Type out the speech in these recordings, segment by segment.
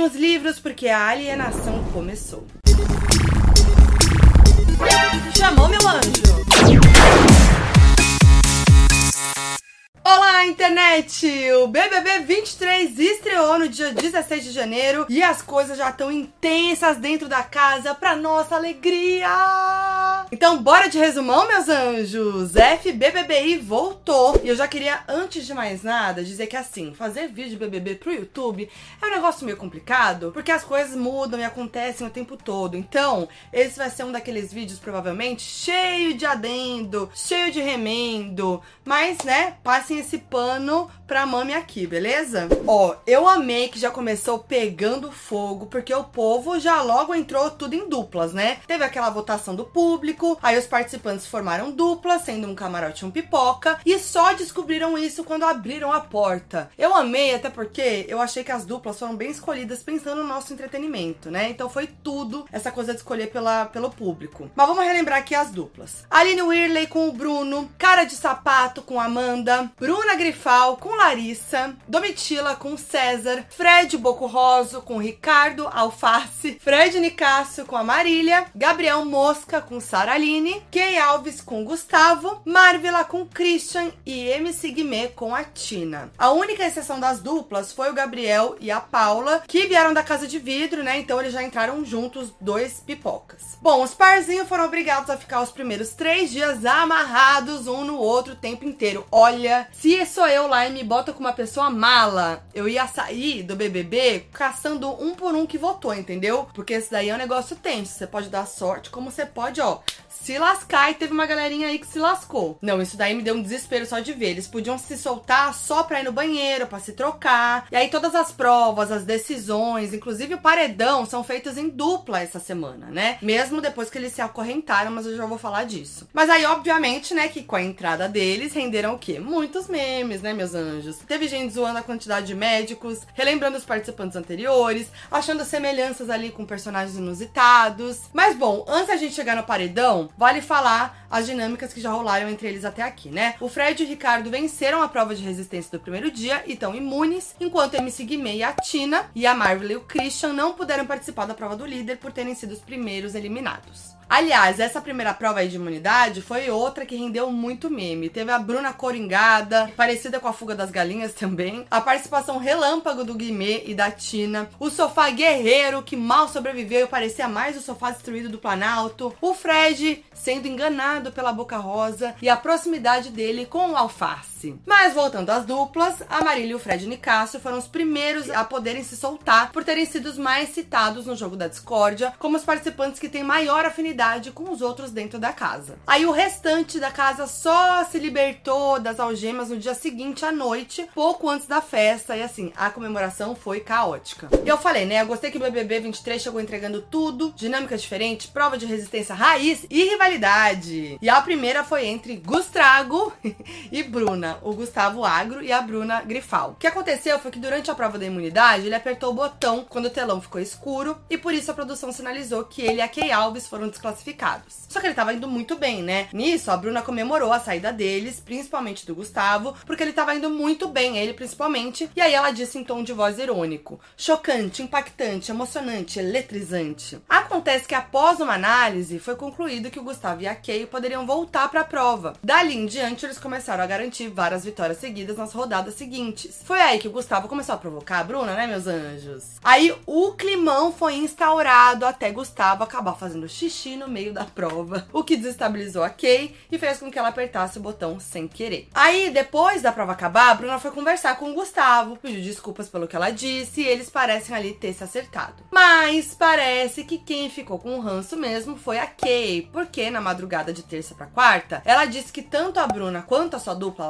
Peguem os livros porque a alienação começou. Chamou meu anjo! Internet! O BBB 23 estreou no dia 16 de janeiro e as coisas já estão intensas dentro da casa pra nossa alegria! Então, bora de resumão, meus anjos! FBBBI voltou e eu já queria, antes de mais nada, dizer que assim, fazer vídeo BBB pro YouTube é um negócio meio complicado porque as coisas mudam e acontecem o tempo todo. Então, esse vai ser um daqueles vídeos, provavelmente, cheio de adendo, cheio de remendo, mas, né, passem esse pano pra mami aqui, beleza? Ó, eu amei que já começou pegando fogo, porque o povo já logo entrou tudo em duplas, né? Teve aquela votação do público, aí os participantes formaram duplas, sendo um camarote e um pipoca, e só descobriram isso quando abriram a porta. Eu amei, até porque eu achei que as duplas foram bem escolhidas pensando no nosso entretenimento, né? Então foi tudo essa coisa de escolher pela, pelo público. Mas vamos relembrar aqui as duplas. Aline Whirley com o Bruno, Cara de Sapato com Amanda, Bruna Grifal com Larissa, Domitila com César, Fred Bocurroso com Ricardo Alface, Fred Nicásio com a Marília, Gabriel Mosca com Sara Aline, Kay Alves com Gustavo, Marvila com Christian e MC Guimê com a Tina. A única exceção das duplas foi o Gabriel e a Paula, que vieram da casa de vidro, né? Então eles já entraram juntos, dois pipocas. Bom, os parzinhos foram obrigados a ficar os primeiros três dias amarrados um no outro o tempo inteiro. Olha, se sou eu lá e me bota com uma pessoa mala, eu ia sair do BBB caçando um por um que votou, entendeu? Porque esse daí é um negócio tenso. Você pode dar sorte, como você pode, ó, se lascar. E teve uma galerinha aí que se lascou. Não, isso daí me deu um desespero só de ver. Eles podiam se soltar só pra ir no banheiro, pra se trocar. E aí todas as provas, as decisões, inclusive o paredão, são feitos em dupla essa semana, né? Mesmo depois que eles se acorrentaram, mas eu já vou falar disso. Mas aí, obviamente, né, que com a entrada deles renderam o quê? Muitos memes, né, meus anjos? Teve gente zoando a quantidade de médicos, relembrando os participantes anteriores, achando semelhanças ali com personagens inusitados. Mas bom, antes da gente chegar no paredão, vale falar as dinâmicas que já rolaram entre eles até aqui, né? O Fred e o Ricardo venceram a prova de resistência do primeiro dia e estão imunes, enquanto a MC Guimê a Tina e a Marvel e o Christian não puderam participar da prova do líder por terem sido os primeiros eliminados. Aliás, essa primeira prova aí de imunidade foi outra que rendeu muito meme. Teve a Bruna Coringada, parecida com a fuga das galinhas também. A participação relâmpago do Guimê e da Tina. O sofá guerreiro, que mal sobreviveu e parecia mais o sofá destruído do Planalto. O Fred sendo enganado pela Boca Rosa. E a proximidade dele com o Alface. Mas voltando às duplas, a Marília e o Fred Nicásio foram os primeiros a poderem se soltar por terem sido os mais citados no jogo da discórdia, como os participantes que têm maior afinidade com os outros dentro da casa. Aí o restante da casa só se libertou das algemas no dia seguinte à noite, pouco antes da festa, e assim, a comemoração foi caótica. Eu falei, né? Eu gostei que o BBB 23 chegou entregando tudo, dinâmica diferente, prova de resistência raiz e rivalidade. E a primeira foi entre Gustrago e Bruna, o Gustavo Agro e a Bruna Grifal. O que aconteceu foi que durante a prova da imunidade, ele apertou o botão quando o telão ficou escuro, e por isso a produção sinalizou que ele e a Kay Alves foram desclassificados classificados. Só que ele tava indo muito bem, né? Nisso, a Bruna comemorou a saída deles, principalmente do Gustavo, porque ele tava indo muito bem, ele principalmente. E aí ela disse em tom de voz irônico: chocante, impactante, emocionante, eletrizante. Acontece que após uma análise, foi concluído que o Gustavo e a Kay poderiam voltar para a prova. Dali em diante, eles começaram a garantir várias vitórias seguidas nas rodadas seguintes. Foi aí que o Gustavo começou a provocar a Bruna, né, meus anjos? Aí o climão foi instaurado até Gustavo acabar fazendo xixi no meio da prova, o que desestabilizou a Kay e fez com que ela apertasse o botão sem querer. Aí, depois da prova acabar, a Bruna foi conversar com o Gustavo, pediu desculpas pelo que ela disse e eles parecem ali ter se acertado. Mas parece que quem ficou com o ranço mesmo foi a Kay, porque na madrugada de terça para quarta, ela disse que tanto a Bruna quanto a sua dupla, a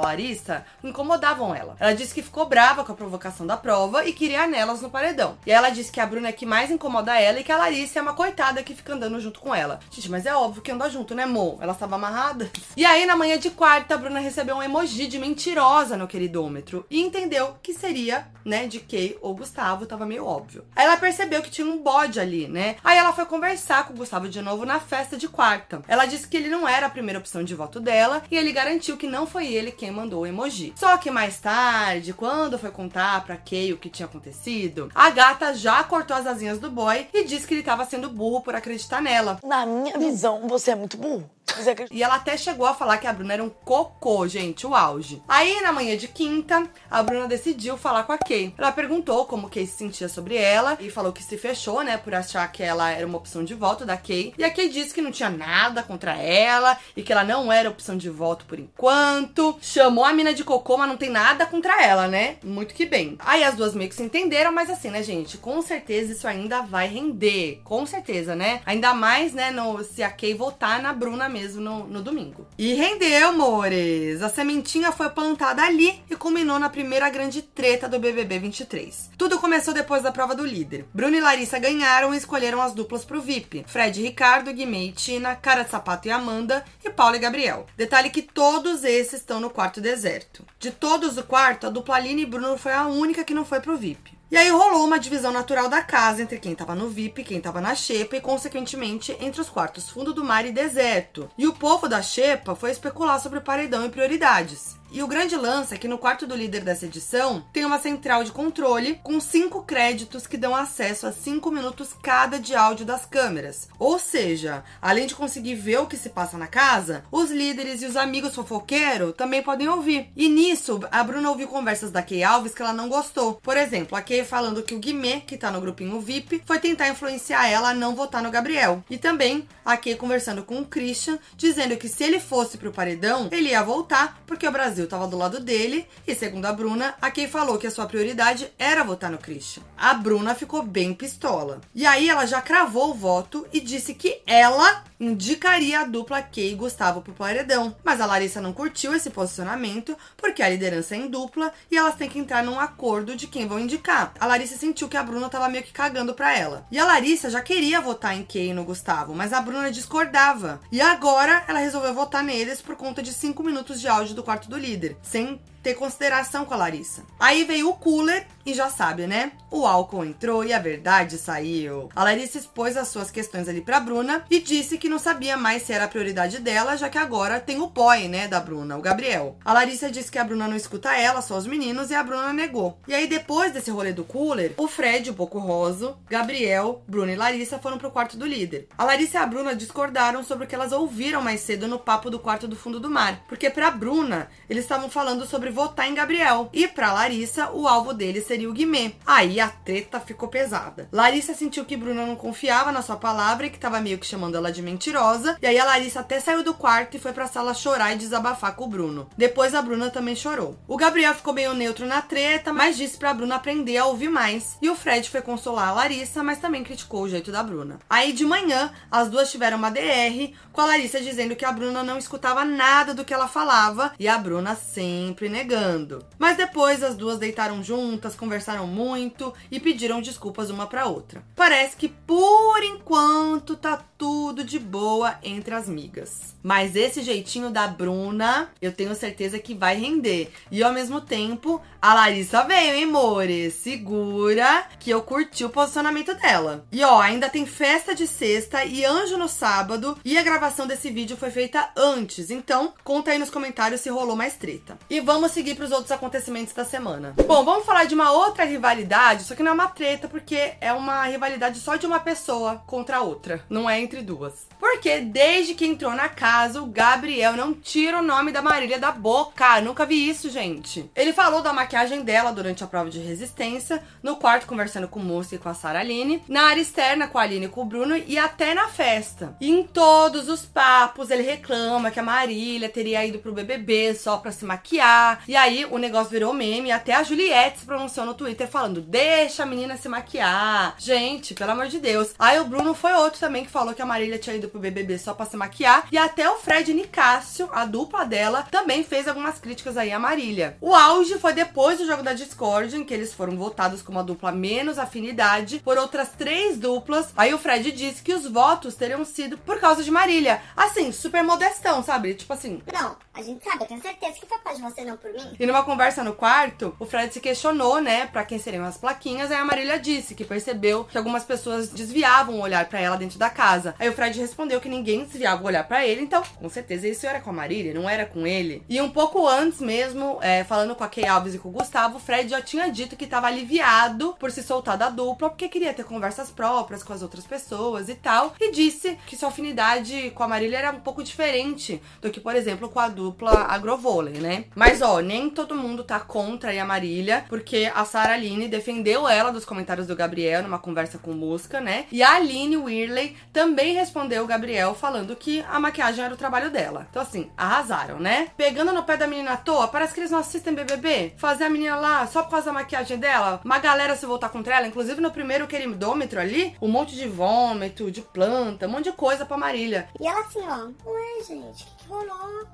Incomodavam ela. Ela disse que ficou brava com a provocação da prova e queria nelas no paredão. E ela disse que a Bruna é que mais incomoda ela e que a Larissa é uma coitada que fica andando junto com ela. Gente, mas é óbvio que anda junto, né, Mo? Ela estava amarrada. E aí, na manhã de quarta, a Bruna recebeu um emoji de mentirosa no queridômetro e entendeu que seria, né, de Kay ou Gustavo, tava meio óbvio. Aí ela percebeu que tinha um bode ali, né? Aí ela foi conversar com o Gustavo de novo na festa de quarta. Ela disse que ele não era a primeira opção de voto dela e ele garantiu que não foi ele quem mandou mandou o emoji. Só que mais tarde, quando foi contar pra Kay o que tinha acontecido, a gata já cortou as asinhas do boy e disse que ele tava sendo burro por acreditar nela. Na minha visão, você é muito burro. Acredita? E ela até chegou a falar que a Bruna era um cocô, gente, o auge. Aí, na manhã de quinta, a Bruna decidiu falar com a Kay. Ela perguntou como Kay se sentia sobre ela e falou que se fechou, né, por achar que ela era uma opção de voto da Kay. E a Kay disse que não tinha nada contra ela e que ela não era opção de voto por enquanto. Chamou a mina de cocô, mas não tem nada contra ela, né? Muito que bem. Aí as duas meio que se entenderam, mas assim, né, gente, com certeza isso ainda vai render. Com certeza, né? Ainda mais, né, no, se a Kay votar na Bruna mesmo no, no domingo. E rendeu, amores! A sementinha foi plantada ali e culminou na primeira grande treta do BBB 23. Tudo começou depois da prova do líder. Bruno e Larissa ganharam e escolheram as duplas pro VIP. Fred e Ricardo, Guimê e Tina, Cara de Sapato e Amanda e Paulo e Gabriel. Detalhe que todos esses estão no quarto deserto. De todos do quarto, a dupla Aline e Bruno foi a única que não foi pro VIP. E aí rolou uma divisão natural da casa entre quem tava no VIP, quem tava na Xepa e, consequentemente, entre os quartos fundo do mar e deserto. E o povo da Xepa foi especular sobre paredão e prioridades. E o grande lance é que no quarto do líder dessa edição tem uma central de controle com cinco créditos que dão acesso a cinco minutos cada de áudio das câmeras. Ou seja, além de conseguir ver o que se passa na casa, os líderes e os amigos fofoqueiros também podem ouvir. E nisso, a Bruna ouviu conversas da Kay Alves que ela não gostou. Por exemplo, a Kay falando que o Guimê, que tá no grupinho VIP, foi tentar influenciar ela a não votar no Gabriel. E também a Kay conversando com o Christian, dizendo que se ele fosse pro paredão, ele ia voltar porque o Brasil estava do lado dele e, segundo a Bruna, a Kay falou que a sua prioridade era votar no Christian. A Bruna ficou bem pistola. E aí ela já cravou o voto e disse que ela indicaria a dupla Kay e Gustavo pro paredão. Mas a Larissa não curtiu esse posicionamento porque a liderança é em dupla e elas têm que entrar num acordo de quem vão indicar. A Larissa sentiu que a Bruna tava meio que cagando pra ela. E a Larissa já queria votar em Kay e no Gustavo, mas a Bruna discordava. E agora ela resolveu votar neles por conta de 5 minutos de áudio do quarto do líder, sem ter consideração com a Larissa. Aí veio o cooler e já sabe, né? O álcool entrou e a verdade saiu. A Larissa expôs as suas questões ali pra Bruna e disse que não sabia mais se era a prioridade dela, já que agora tem o boy, né, da Bruna, o Gabriel. A Larissa disse que a Bruna não escuta ela, só os meninos, e a Bruna negou. E aí depois desse rolê do cooler, o Fred, o Boco Roso, Gabriel, Bruna e Larissa foram pro quarto do líder. A Larissa e a Bruna discordaram sobre o que elas ouviram mais cedo no papo do quarto do fundo do mar, porque pra Bruna, eles estavam falando sobre votar em Gabriel. E pra Larissa, o alvo deles seria o Guimê. Aí a treta ficou pesada. Larissa sentiu que Bruna não confiava na sua palavra e que tava meio que chamando ela de mentirosa. E aí a Larissa até saiu do quarto e foi pra sala chorar e desabafar com o Bruno. Depois a Bruna também chorou. O Gabriel ficou meio neutro na treta, mas disse pra Bruna aprender a ouvir mais. E o Fred foi consolar a Larissa, mas também criticou o jeito da Bruna. Aí de manhã, as duas tiveram uma DR, com a Larissa dizendo que a Bruna não escutava nada do que ela falava e a Bruna sempre negando. Mas depois as duas deitaram juntas, conversaram muito e pediram desculpas uma pra outra. Parece que por enquanto tá tudo de boa entre as migas. Mas esse jeitinho da Bruna, eu tenho certeza que vai render. E ao mesmo tempo, a Larissa veio, hein, More? Segura que eu curti o posicionamento dela. E ó, ainda tem festa de sexta e anjo no sábado. E a gravação desse vídeo foi feita antes. Então, conta aí nos comentários se rolou mais treta. E vamos seguir pros outros acontecimentos da semana. Bom, vamos falar de uma outra rivalidade, só que não é uma treta, porque é uma rivalidade só de uma pessoa contra outra. Não é entre duas. Porque desde que entrou na casa, o Gabriel não tira o nome da Marília da boca. Nunca vi isso, gente. Ele falou da maquiagem dela durante a prova de resistência, no quarto conversando com o Música e com a Sara Aline, na área externa com a Aline e com o Bruno e até na festa. E em todos os papos ele reclama que a Marília teria ido pro BBB só pra se maquiar. E aí o negócio virou meme, até a Juliette se pronunciou no Twitter falando: "Deixa a menina se maquiar". Gente, pelo amor de Deus. Aí o Bruno foi outro também que falou que a Marília tinha ido pro BBB só pra se maquiar. E até o Fred Nicásio, a dupla dela, também fez algumas críticas aí à Marília. O auge foi depois do jogo da Discord, em que eles foram votados como a dupla menos afinidade por outras três duplas. Aí o Fred disse que os votos teriam sido por causa de Marília. Assim, super modestão, sabe? Tipo assim. Não, a gente sabe, eu tenho certeza que foi por causa de você, não por? E numa conversa no quarto, o Fred se questionou, né, pra quem seriam as plaquinhas. Aí a Marília disse que percebeu que algumas pessoas desviavam o olhar pra ela dentro da casa. Aí o Fred respondeu que ninguém desviava o olhar pra ele, então com certeza isso era com a Marília, não era com ele. E um pouco antes mesmo, é, falando com a Kay Alves e com o Gustavo, o Fred já tinha dito que tava aliviado por se soltar da dupla, porque queria ter conversas próprias com as outras pessoas e tal. E disse que sua afinidade com a Marília era um pouco diferente do que, por exemplo, com a dupla Agrovôlei, né? Mas ó, nem todo mundo tá contra a Marília, porque a Sara Aline defendeu ela dos comentários do Gabriel numa conversa com Musca, né? E a Aline Whirley também respondeu o Gabriel falando que a maquiagem era o trabalho dela. Então, assim, arrasaram, né? Pegando no pé da menina à toa, parece que eles não assistem BBB. Fazer a menina lá só por causa da maquiagem dela, uma galera se voltar contra ela, inclusive no primeiro queridômetro ali, um monte de vômito, de planta, um monte de coisa pra Marília. E ela assim, ó, ué, gente, o que,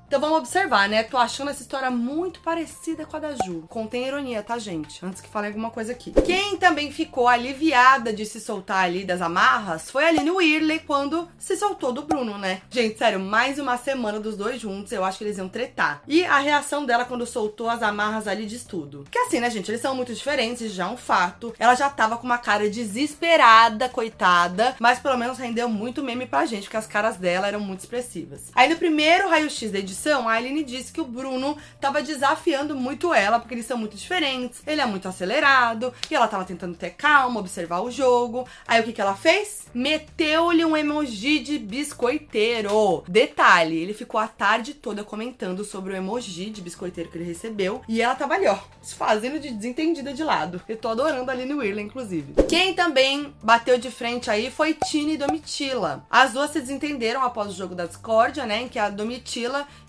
Então vamos observar, né? Tô achando essa história muito parecida com a da Ju. Contém ironia, tá, gente? Antes que fale alguma coisa aqui. Quem também ficou aliviada de se soltar ali das amarras foi a Aline Whirley quando se soltou do Bruno, né? Gente, sério, mais uma semana dos dois juntos, eu acho que eles iam tretar. E a reação dela quando soltou as amarras ali diz tudo. Que assim, né, gente? Eles são muito diferentes, já é um fato. Ela já tava com uma cara desesperada, coitada, mas pelo menos rendeu muito meme pra gente, porque as caras dela eram muito expressivas. Aí no primeiro raio-x da edição, a Aline disse que o Bruno tava desafiando muito ela, porque eles são muito diferentes, ele é muito acelerado, e ela tava tentando ter calma, observar o jogo. Aí o que que ela fez? Meteu-lhe um emoji de biscoiteiro. Detalhe, ele ficou a tarde toda comentando sobre o emoji de biscoiteiro que ele recebeu, e ela tava ali, ó, se fazendo de desentendida de lado. Eu tô adorando a Aline Whirley, inclusive. Quem também bateu de frente aí foi Tina e Domitila. As duas se desentenderam após o jogo da discórdia, né, em que a Domitila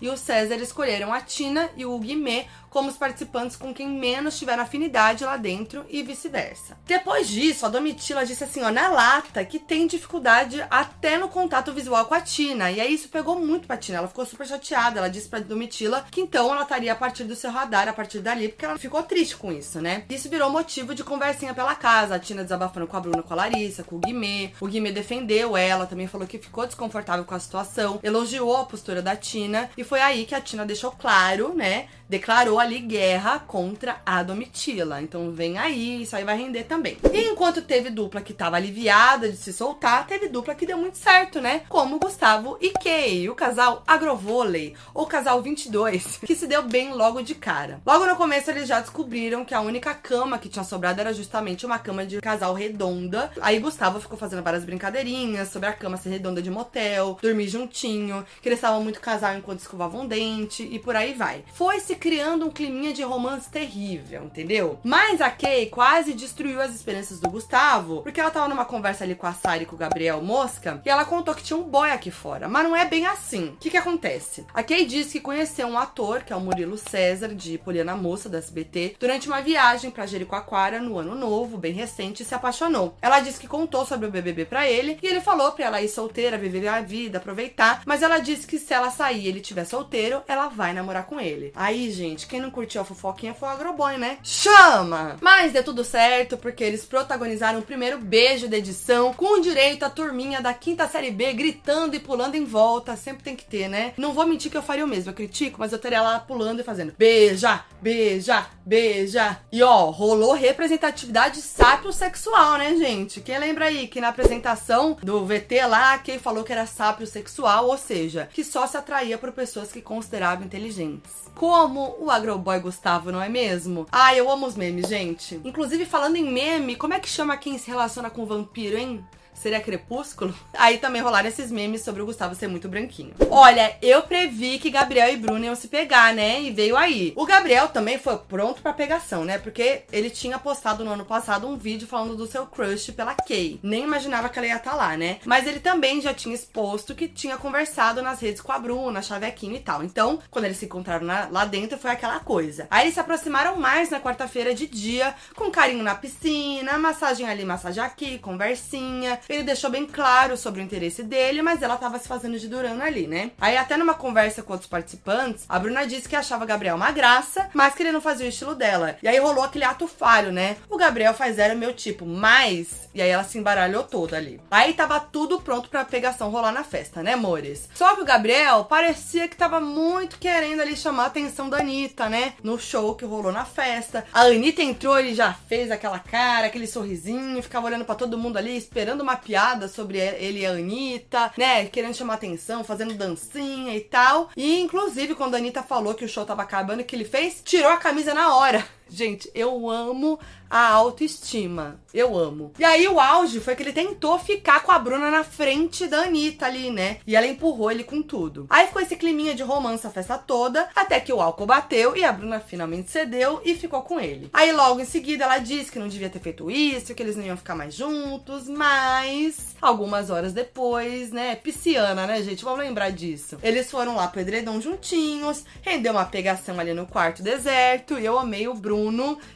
e o César escolheram a Tina e o Guimê como os participantes com quem menos tiveram afinidade lá dentro e vice-versa. Depois disso, a Domitila disse assim, ó, na lata, que tem dificuldade até no contato visual com a Tina. E aí isso pegou muito pra Tina, ela ficou super chateada. Ela disse pra Domitila que então ela estaria a partir do seu radar a partir dali, porque ela ficou triste com isso, né? Isso virou motivo de conversinha pela casa. A Tina desabafando com a Bruna, com a Larissa, com o Guimê. O Guimê defendeu ela, também falou que ficou desconfortável com a situação, elogiou a postura da Tina. E foi aí que a Tina deixou claro, né? Declarou ali guerra contra a Domitila. Então vem aí, isso aí vai render também. E enquanto teve dupla que tava aliviada de se soltar, teve dupla que deu muito certo, né? Como Gustavo e Kay, o casal Agrovôlei, ou casal 22, que se deu bem logo de cara. Logo no começo eles já descobriram que a única cama que tinha sobrado era justamente uma cama de casal redonda. Aí Gustavo ficou fazendo várias brincadeirinhas sobre a cama ser redonda de motel, dormir juntinho, que eles estavam muito casal enquanto escovavam dente e por aí vai. Foi se criando um climinha de romance terrível, entendeu? Mas a Kay quase destruiu as esperanças do Gustavo, porque ela tava numa conversa ali com a Sari e com o Gabriel Mosca, e ela contou que tinha um boy aqui fora. Mas não é bem assim. O que que acontece? A Kay disse que conheceu um ator, que é o Murilo César, de Poliana Moça, da SBT, durante uma viagem pra Jericoacoara no ano novo, bem recente, e se apaixonou. Ela disse que contou sobre o BBB pra ele, e ele falou pra ela ir solteira, viver a vida, aproveitar, mas ela disse que se ela sair e ele tiver solteiro, ela vai namorar com ele. Aí, gente, quem não curtiu a fofoquinha foi o Agroboy, né? Chama! Mas deu tudo certo, porque eles protagonizaram o primeiro beijo da edição, com direito à turminha da quinta série B gritando e pulando em volta. Sempre tem que ter, né? Não vou mentir que eu faria o mesmo, eu critico, mas eu estaria lá pulando e fazendo beija, beija, beija. E ó, rolou representatividade sexual, né, gente? Quem lembra aí que na apresentação do VT lá, quem falou que era sexual, ou seja, que só se atraía por pessoas que consideravam inteligentes. Como o Agroboy Gustavo, não é mesmo? Ah, eu amo os memes, gente. Inclusive, falando em meme, como é que chama quem se relaciona com vampiro, hein? Seria Crepúsculo? Aí também rolaram esses memes sobre o Gustavo ser muito branquinho. Olha, eu previ que Gabriel e Bruno iam se pegar, né? E veio aí. O Gabriel também foi pronto pra pegação, né? Porque ele tinha postado no ano passado um vídeo falando do seu crush pela Kay. Nem imaginava que ela ia estar lá, né? Mas ele também já tinha exposto que tinha conversado nas redes com a Bruna, Chavequinho e tal. Então, quando eles se encontraram na, lá dentro, foi aquela coisa. Aí eles se aproximaram mais na quarta-feira de dia, com carinho na piscina, massagem ali, massagem aqui, conversinha. Ele deixou bem claro sobre o interesse dele, mas ela tava se fazendo de durana ali, né? Aí até numa conversa com outros participantes, a Bruna disse que achava Gabriel uma graça, mas que ele não fazia o estilo dela. E aí rolou aquele ato falho, né? O Gabriel faz zero meu tipo, mas... E aí ela se embaralhou toda ali. Aí tava tudo pronto pra pegação rolar na festa, né, amores? Só que o Gabriel parecia que tava muito querendo ali chamar a atenção da Anitta, né? No show que rolou na festa. A Anitta entrou, ele já fez aquela cara, aquele sorrisinho, ficava olhando para todo mundo ali, esperando uma piada sobre ele e a Anitta, né? Querendo chamar atenção, fazendo dancinha e tal. E inclusive, quando a Anitta falou que o show tava acabando, que ele fez? Tirou a camisa na hora. Gente, eu amo a autoestima. Eu amo. E aí o auge foi que ele tentou ficar com a Bruna na frente da Anitta ali, né? E ela empurrou ele com tudo. Aí ficou esse climinha de romance a festa toda, até que o álcool bateu e a Bruna finalmente cedeu e ficou com ele. Aí logo em seguida ela disse que não devia ter feito isso, que eles não iam ficar mais juntos, mas algumas horas depois, né? Pisciana, né, gente? Vamos lembrar disso. Eles foram lá pro edredom juntinhos, rendeu uma pegação ali no quarto deserto e eu amei o Bruno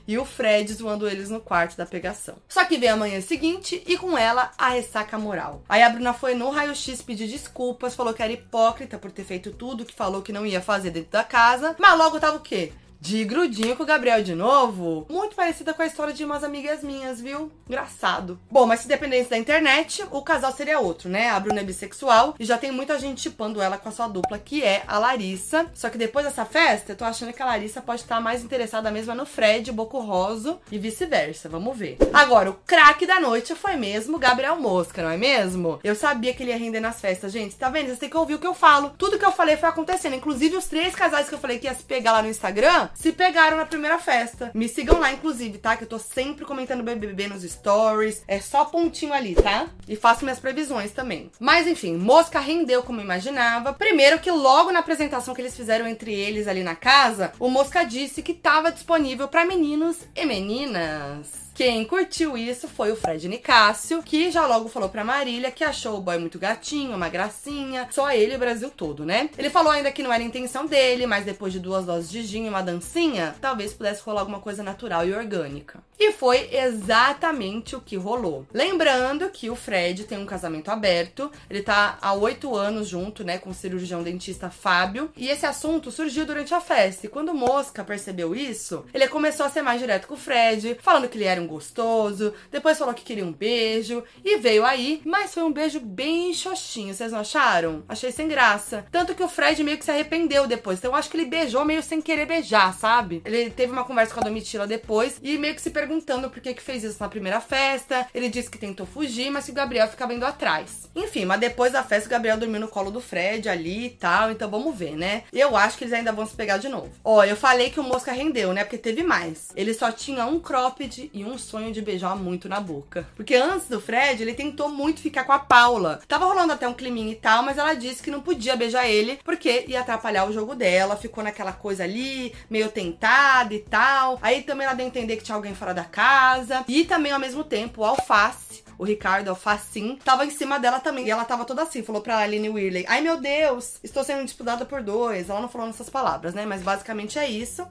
e o Fred zoando eles no quarto da pegação. Só que veio a manhã seguinte e com ela a ressaca moral. Aí a Bruna foi no raio-x pedir desculpas, falou que era hipócrita por ter feito tudo que falou que não ia fazer dentro da casa, mas logo tava o quê? De grudinho com o Gabriel de novo. Muito parecida com a história de umas amigas minhas, viu? Engraçado. Bom, mas se dependesse da internet, o casal seria outro, né? A Bruna é bissexual e já tem muita gente chipando ela com a sua dupla, que é a Larissa. Só que depois dessa festa, eu tô achando que a Larissa pode estar mais interessada mesmo no Fred, Boco Roso e vice-versa. Vamos ver. Agora, o craque da noite foi mesmo Gabriel Mosca, não é mesmo? Eu sabia que ele ia render nas festas, gente. Tá vendo? Vocês têm que ouvir o que eu falo. Tudo que eu falei foi acontecendo. Inclusive, os três casais que eu falei que ia se pegar lá no Instagram se pegaram na primeira festa. Me sigam lá, inclusive, tá? Que eu tô sempre comentando BBB nos stories. É só pontinho ali, tá? E faço minhas previsões também. Mas enfim, Mosca rendeu como imaginava. Primeiro que logo na apresentação que eles fizeram entre eles ali na casa, o Mosca disse que tava disponível para meninos e meninas. Quem curtiu isso foi o Fred Nicásio, que já logo falou pra Marília que achou o boy muito gatinho, uma gracinha, só ele e o Brasil todo, né? Ele falou ainda que não era intenção dele, mas depois de duas doses de gin e uma dancinha, talvez pudesse rolar alguma coisa natural e orgânica. E foi exatamente o que rolou. Lembrando que o Fred tem um casamento aberto, ele tá há oito anos junto, né, com o cirurgião dentista Fábio, e esse assunto surgiu durante a festa. E quando Mosca percebeu isso, ele começou a ser mais direto com o Fred, falando que ele era um gostoso, depois falou que queria um beijo, e veio aí, mas foi um beijo bem xoxinho, vocês não acharam? Achei sem graça. Tanto que o Fred meio que se arrependeu depois, então eu acho que ele beijou meio sem querer beijar, sabe? Ele teve uma conversa com a Domitila depois, e meio que se perguntando por que que fez isso na primeira festa, ele disse que tentou fugir, mas que o Gabriel ficava indo atrás. Enfim, mas depois da festa, o Gabriel dormiu no colo do Fred ali e tal, então vamos ver, né? Eu acho que eles ainda vão se pegar de novo. Ó, eu falei que o Mosca rendeu, né? Porque teve mais. Ele só tinha um cropped e um sonho de beijar muito na boca. Porque antes do Fred, ele tentou muito ficar com a Paula. Tava rolando até um climinho e tal, mas ela disse que não podia beijar ele porque ia atrapalhar o jogo dela. Ficou naquela coisa ali, meio tentada e tal. Aí também ela deu a entender que tinha alguém fora da casa. E também, ao mesmo tempo, o Alface o Ricardo Alfacin, tava em cima dela também. E ela tava toda assim, falou pra Aline Whirley: Ai meu Deus, estou sendo disputada por dois. Ela não falou nessas palavras, né? Mas basicamente é isso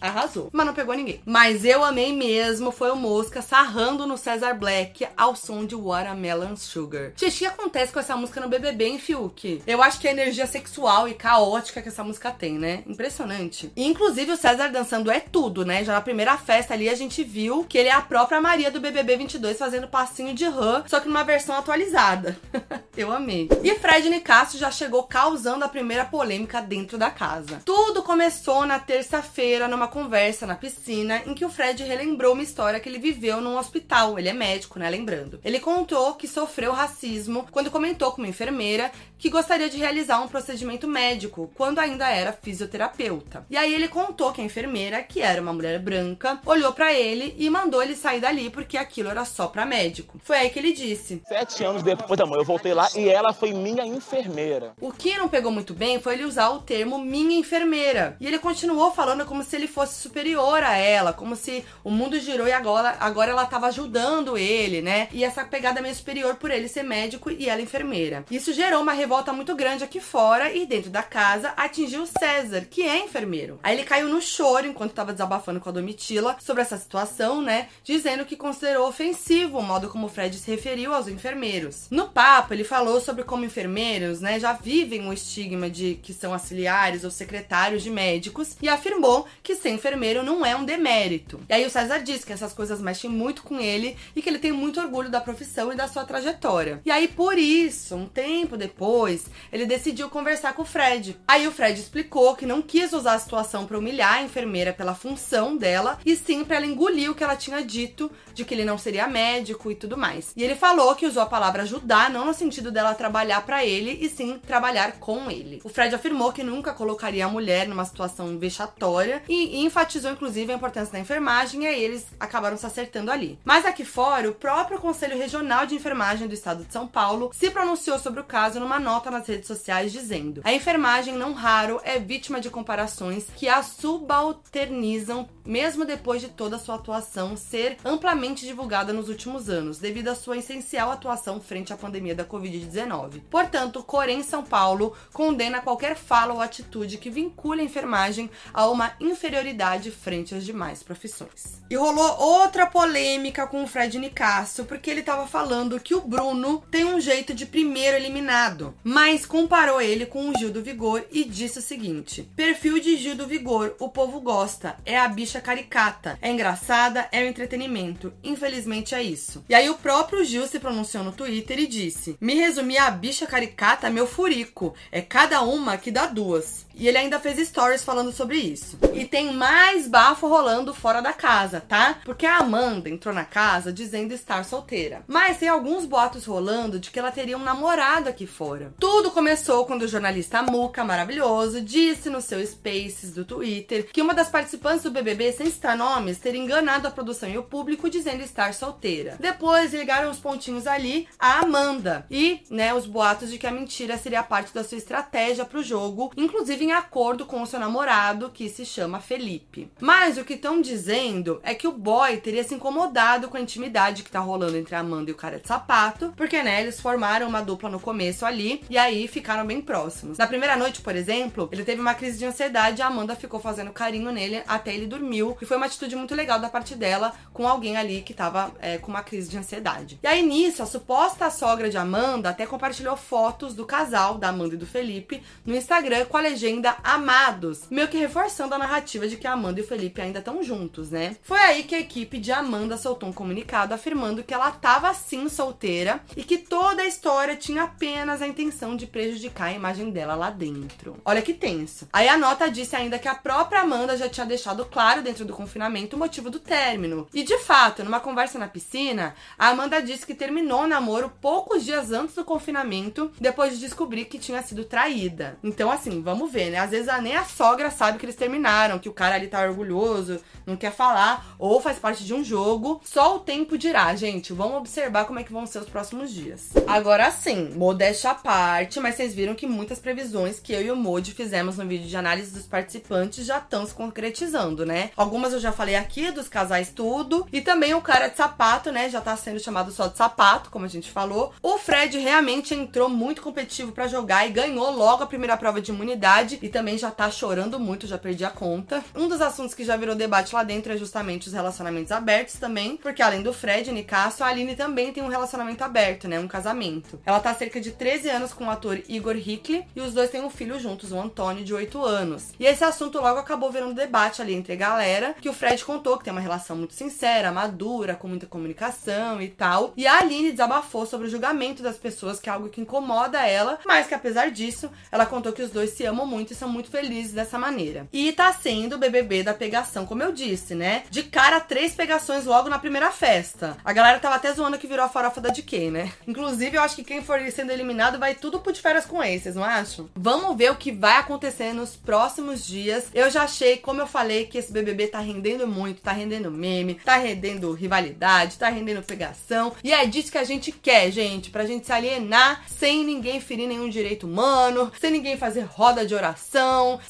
arrasou. Mas não pegou ninguém. Mas eu amei mesmo, foi o Mosca sarrando no Cesar Black ao som de Watermelon Sugar. Gente, o que acontece com essa música no BBB, hein, Fiuk? Eu acho que a energia sexual e caótica que essa música tem, né? Impressionante. Inclusive, o César dançando é tudo, né? Já na primeira festa ali, a gente viu que ele é a própria Maria do BBB 22 fazendo passinho de rã, só que numa versão atualizada. eu amei. E Fred Nicásio já chegou causando a primeira polêmica dentro da casa. Tudo começou na terça-feira, numa conversa na piscina em que o Fred relembrou uma história que ele viveu num hospital. Ele é médico, né? Lembrando. Ele contou que sofreu racismo quando comentou com uma enfermeira que gostaria de realizar um procedimento médico quando ainda era fisioterapeuta. E aí ele contou que a enfermeira, que era uma mulher branca, olhou para ele e mandou ele sair dali porque aquilo era só para médico. Foi aí que ele disse: Sete anos depois, amor, eu voltei lá e ela foi minha enfermeira. O que não pegou muito bem foi ele usar o termo minha enfermeira. E ele continuou falando como se ele fosse superior a ela, como se o mundo girou e agora, agora ela tava ajudando ele, né? E essa pegada meio superior por ele ser médico e ela enfermeira. Isso gerou uma revolta muito grande aqui fora e dentro da casa atingiu César, que é enfermeiro. Aí ele caiu no choro enquanto tava desabafando com a Domitila sobre essa situação, né? Dizendo que considerou ofensivo o modo como Fred se referiu aos enfermeiros. No papo, ele falou sobre como enfermeiros, né, já vivem o estigma de que são auxiliares ou secretários de médicos e afirmou que sempre ser enfermeiro não é um demérito. E aí o César diz que essas coisas mexem muito com ele e que ele tem muito orgulho da profissão e da sua trajetória. E aí por isso, um tempo depois, ele decidiu conversar com o Fred. Aí o Fred explicou que não quis usar a situação para humilhar a enfermeira pela função dela e sim para ela engolir o que ela tinha dito de que ele não seria médico e tudo mais. E ele falou que usou a palavra ajudar não no sentido dela trabalhar para ele e sim trabalhar com ele. O Fred afirmou que nunca colocaria a mulher numa situação vexatória e, enfatizou inclusive a importância da enfermagem e aí eles acabaram se acertando ali. Mas aqui fora, o próprio Conselho Regional de Enfermagem do Estado de São Paulo se pronunciou sobre o caso numa nota nas redes sociais dizendo: "A enfermagem não raro é vítima de comparações que a subalternizam mesmo depois de toda a sua atuação ser amplamente divulgada nos últimos anos, devido à sua essencial atuação frente à pandemia da Covid-19. Portanto, Corém São Paulo condena qualquer fala ou atitude que vincule a enfermagem a uma inferioridade frente às demais profissões. E rolou outra polêmica com o Fred Nicasso, porque ele estava falando que o Bruno tem um jeito de primeiro eliminado, mas comparou ele com o Gil do Vigor e disse o seguinte: perfil de Gil do Vigor, o povo gosta, é a bicha caricata, é engraçada, é o entretenimento. Infelizmente é isso. E aí o próprio Gil se pronunciou no Twitter e disse: Me resumir a bicha caricata, meu furico. É cada uma que dá duas. E ele ainda fez stories falando sobre isso. E tem mais bafo rolando fora da casa, tá? Porque a Amanda entrou na casa dizendo estar solteira. Mas tem alguns boatos rolando de que ela teria um namorado aqui fora. Tudo começou quando o jornalista Muca, maravilhoso, disse no seu Spaces do Twitter que uma das participantes do BBB, sem citar nomes, teria enganado a produção e o público dizendo estar solteira. Depois ligaram os pontinhos ali a Amanda e, né, os boatos de que a mentira seria parte da sua estratégia pro jogo, inclusive em acordo com o seu namorado, que se chama Felipe. Mas o que estão dizendo é que o boy teria se incomodado com a intimidade que tá rolando entre a Amanda e o cara de sapato, porque, né, eles formaram uma dupla no começo ali e aí ficaram bem próximos. Na primeira noite, por exemplo, ele teve uma crise de ansiedade e a Amanda ficou fazendo carinho nele até ele dormiu. E foi uma atitude muito legal da parte dela com alguém ali que tava é, com uma crise de ansiedade. E aí nisso, a suposta sogra de Amanda até compartilhou fotos do casal, da Amanda e do Felipe, no Instagram com a legenda ainda amados, meio que reforçando a narrativa de que Amanda e o Felipe ainda estão juntos, né? Foi aí que a equipe de Amanda soltou um comunicado afirmando que ela estava sim solteira e que toda a história tinha apenas a intenção de prejudicar a imagem dela lá dentro. Olha que tenso. Aí a nota disse ainda que a própria Amanda já tinha deixado claro dentro do confinamento o motivo do término. E de fato, numa conversa na piscina, a Amanda disse que terminou o namoro poucos dias antes do confinamento, depois de descobrir que tinha sido traída. Então, assim, vamos ver, né? Às vezes nem a sogra sabe que eles terminaram, que o cara ali tá orgulhoso, não quer falar, ou faz parte de um jogo. Só o tempo dirá, gente. Vamos observar como é que vão ser os próximos dias. Agora sim, modéstia à parte, mas vocês viram que muitas previsões que eu e o Modi fizemos no vídeo de análise dos participantes já estão se concretizando, né? Algumas eu já falei aqui, dos casais tudo. E também o cara de sapato, né? Já tá sendo chamado só de sapato, como a gente falou. O Fred realmente entrou muito competitivo para jogar e ganhou logo a primeira prova de imunidade e também já tá chorando muito, já perdi a conta. Um dos assuntos que já virou debate lá dentro é justamente os relacionamentos abertos também, porque além do Fred e Nicasso, a Aline também tem um relacionamento aberto, né? Um casamento. Ela tá há cerca de 13 anos com o ator Igor Hickley e os dois têm um filho juntos, o Antônio, de 8 anos. E esse assunto logo acabou virando debate ali entre a galera, que o Fred contou que tem uma relação muito sincera, madura, com muita comunicação e tal. E a Aline desabafou sobre o julgamento das pessoas, que é algo que incomoda ela, mas que apesar disso, ela contou que os dois se amam muito e são muito felizes dessa maneira. E tá sendo o BBB da pegação, como eu disse, né? De cara, três pegações logo na primeira festa. A galera tava até zoando que virou a farofa da DK, né? Inclusive, eu acho que quem for sendo eliminado vai tudo pro de férias com esses, não acham? Vamos ver o que vai acontecer nos próximos dias. Eu já achei, como eu falei, que esse BBB tá rendendo muito, tá rendendo meme, tá rendendo rivalidade, tá rendendo pegação. E é disso que a gente quer, gente, pra gente se alienar sem ninguém ferir nenhum direito humano, sem ninguém fazer roda de oração,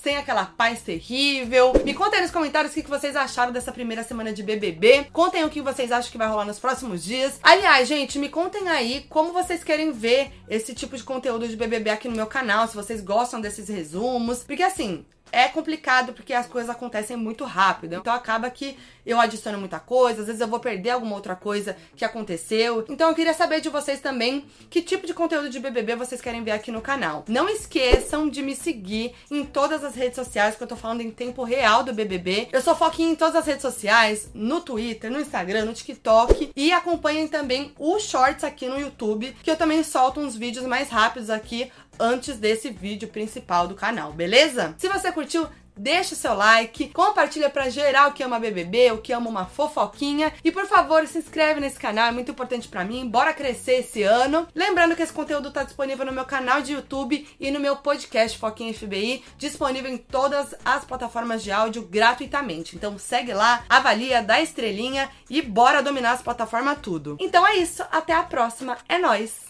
sem aquela paz terrível. Me contem aí nos comentários o que vocês acharam dessa primeira semana de BBB. Contem o que vocês acham que vai rolar nos próximos dias. Aliás, gente, me contem aí como vocês querem ver esse tipo de conteúdo de BBB aqui no meu canal, se vocês gostam desses resumos. Porque assim, é complicado porque as coisas acontecem muito rápido. Então acaba que eu adiciono muita coisa, às vezes eu vou perder alguma outra coisa que aconteceu. Então eu queria saber de vocês também que tipo de conteúdo de BBB vocês querem ver aqui no canal. Não esqueçam de me seguir em todas as redes sociais que eu tô falando em tempo real do BBB. Eu sou foquinha em todas as redes sociais, no Twitter, no Instagram, no TikTok e acompanhem também os shorts aqui no YouTube, que eu também solto uns vídeos mais rápidos aqui antes desse vídeo principal do canal, beleza? Se você curtiu, deixa o seu like, compartilha pra geral que ama BBB, o que ama uma fofoquinha e por favor se inscreve nesse canal, é muito importante pra mim, bora crescer esse ano. Lembrando que esse conteúdo tá disponível no meu canal de YouTube e no meu podcast Foquinha FBI, disponível em todas as plataformas de áudio gratuitamente. Então segue lá, avalia, dá estrelinha e bora dominar as plataformas tudo. Então é isso, até a próxima, é nóis!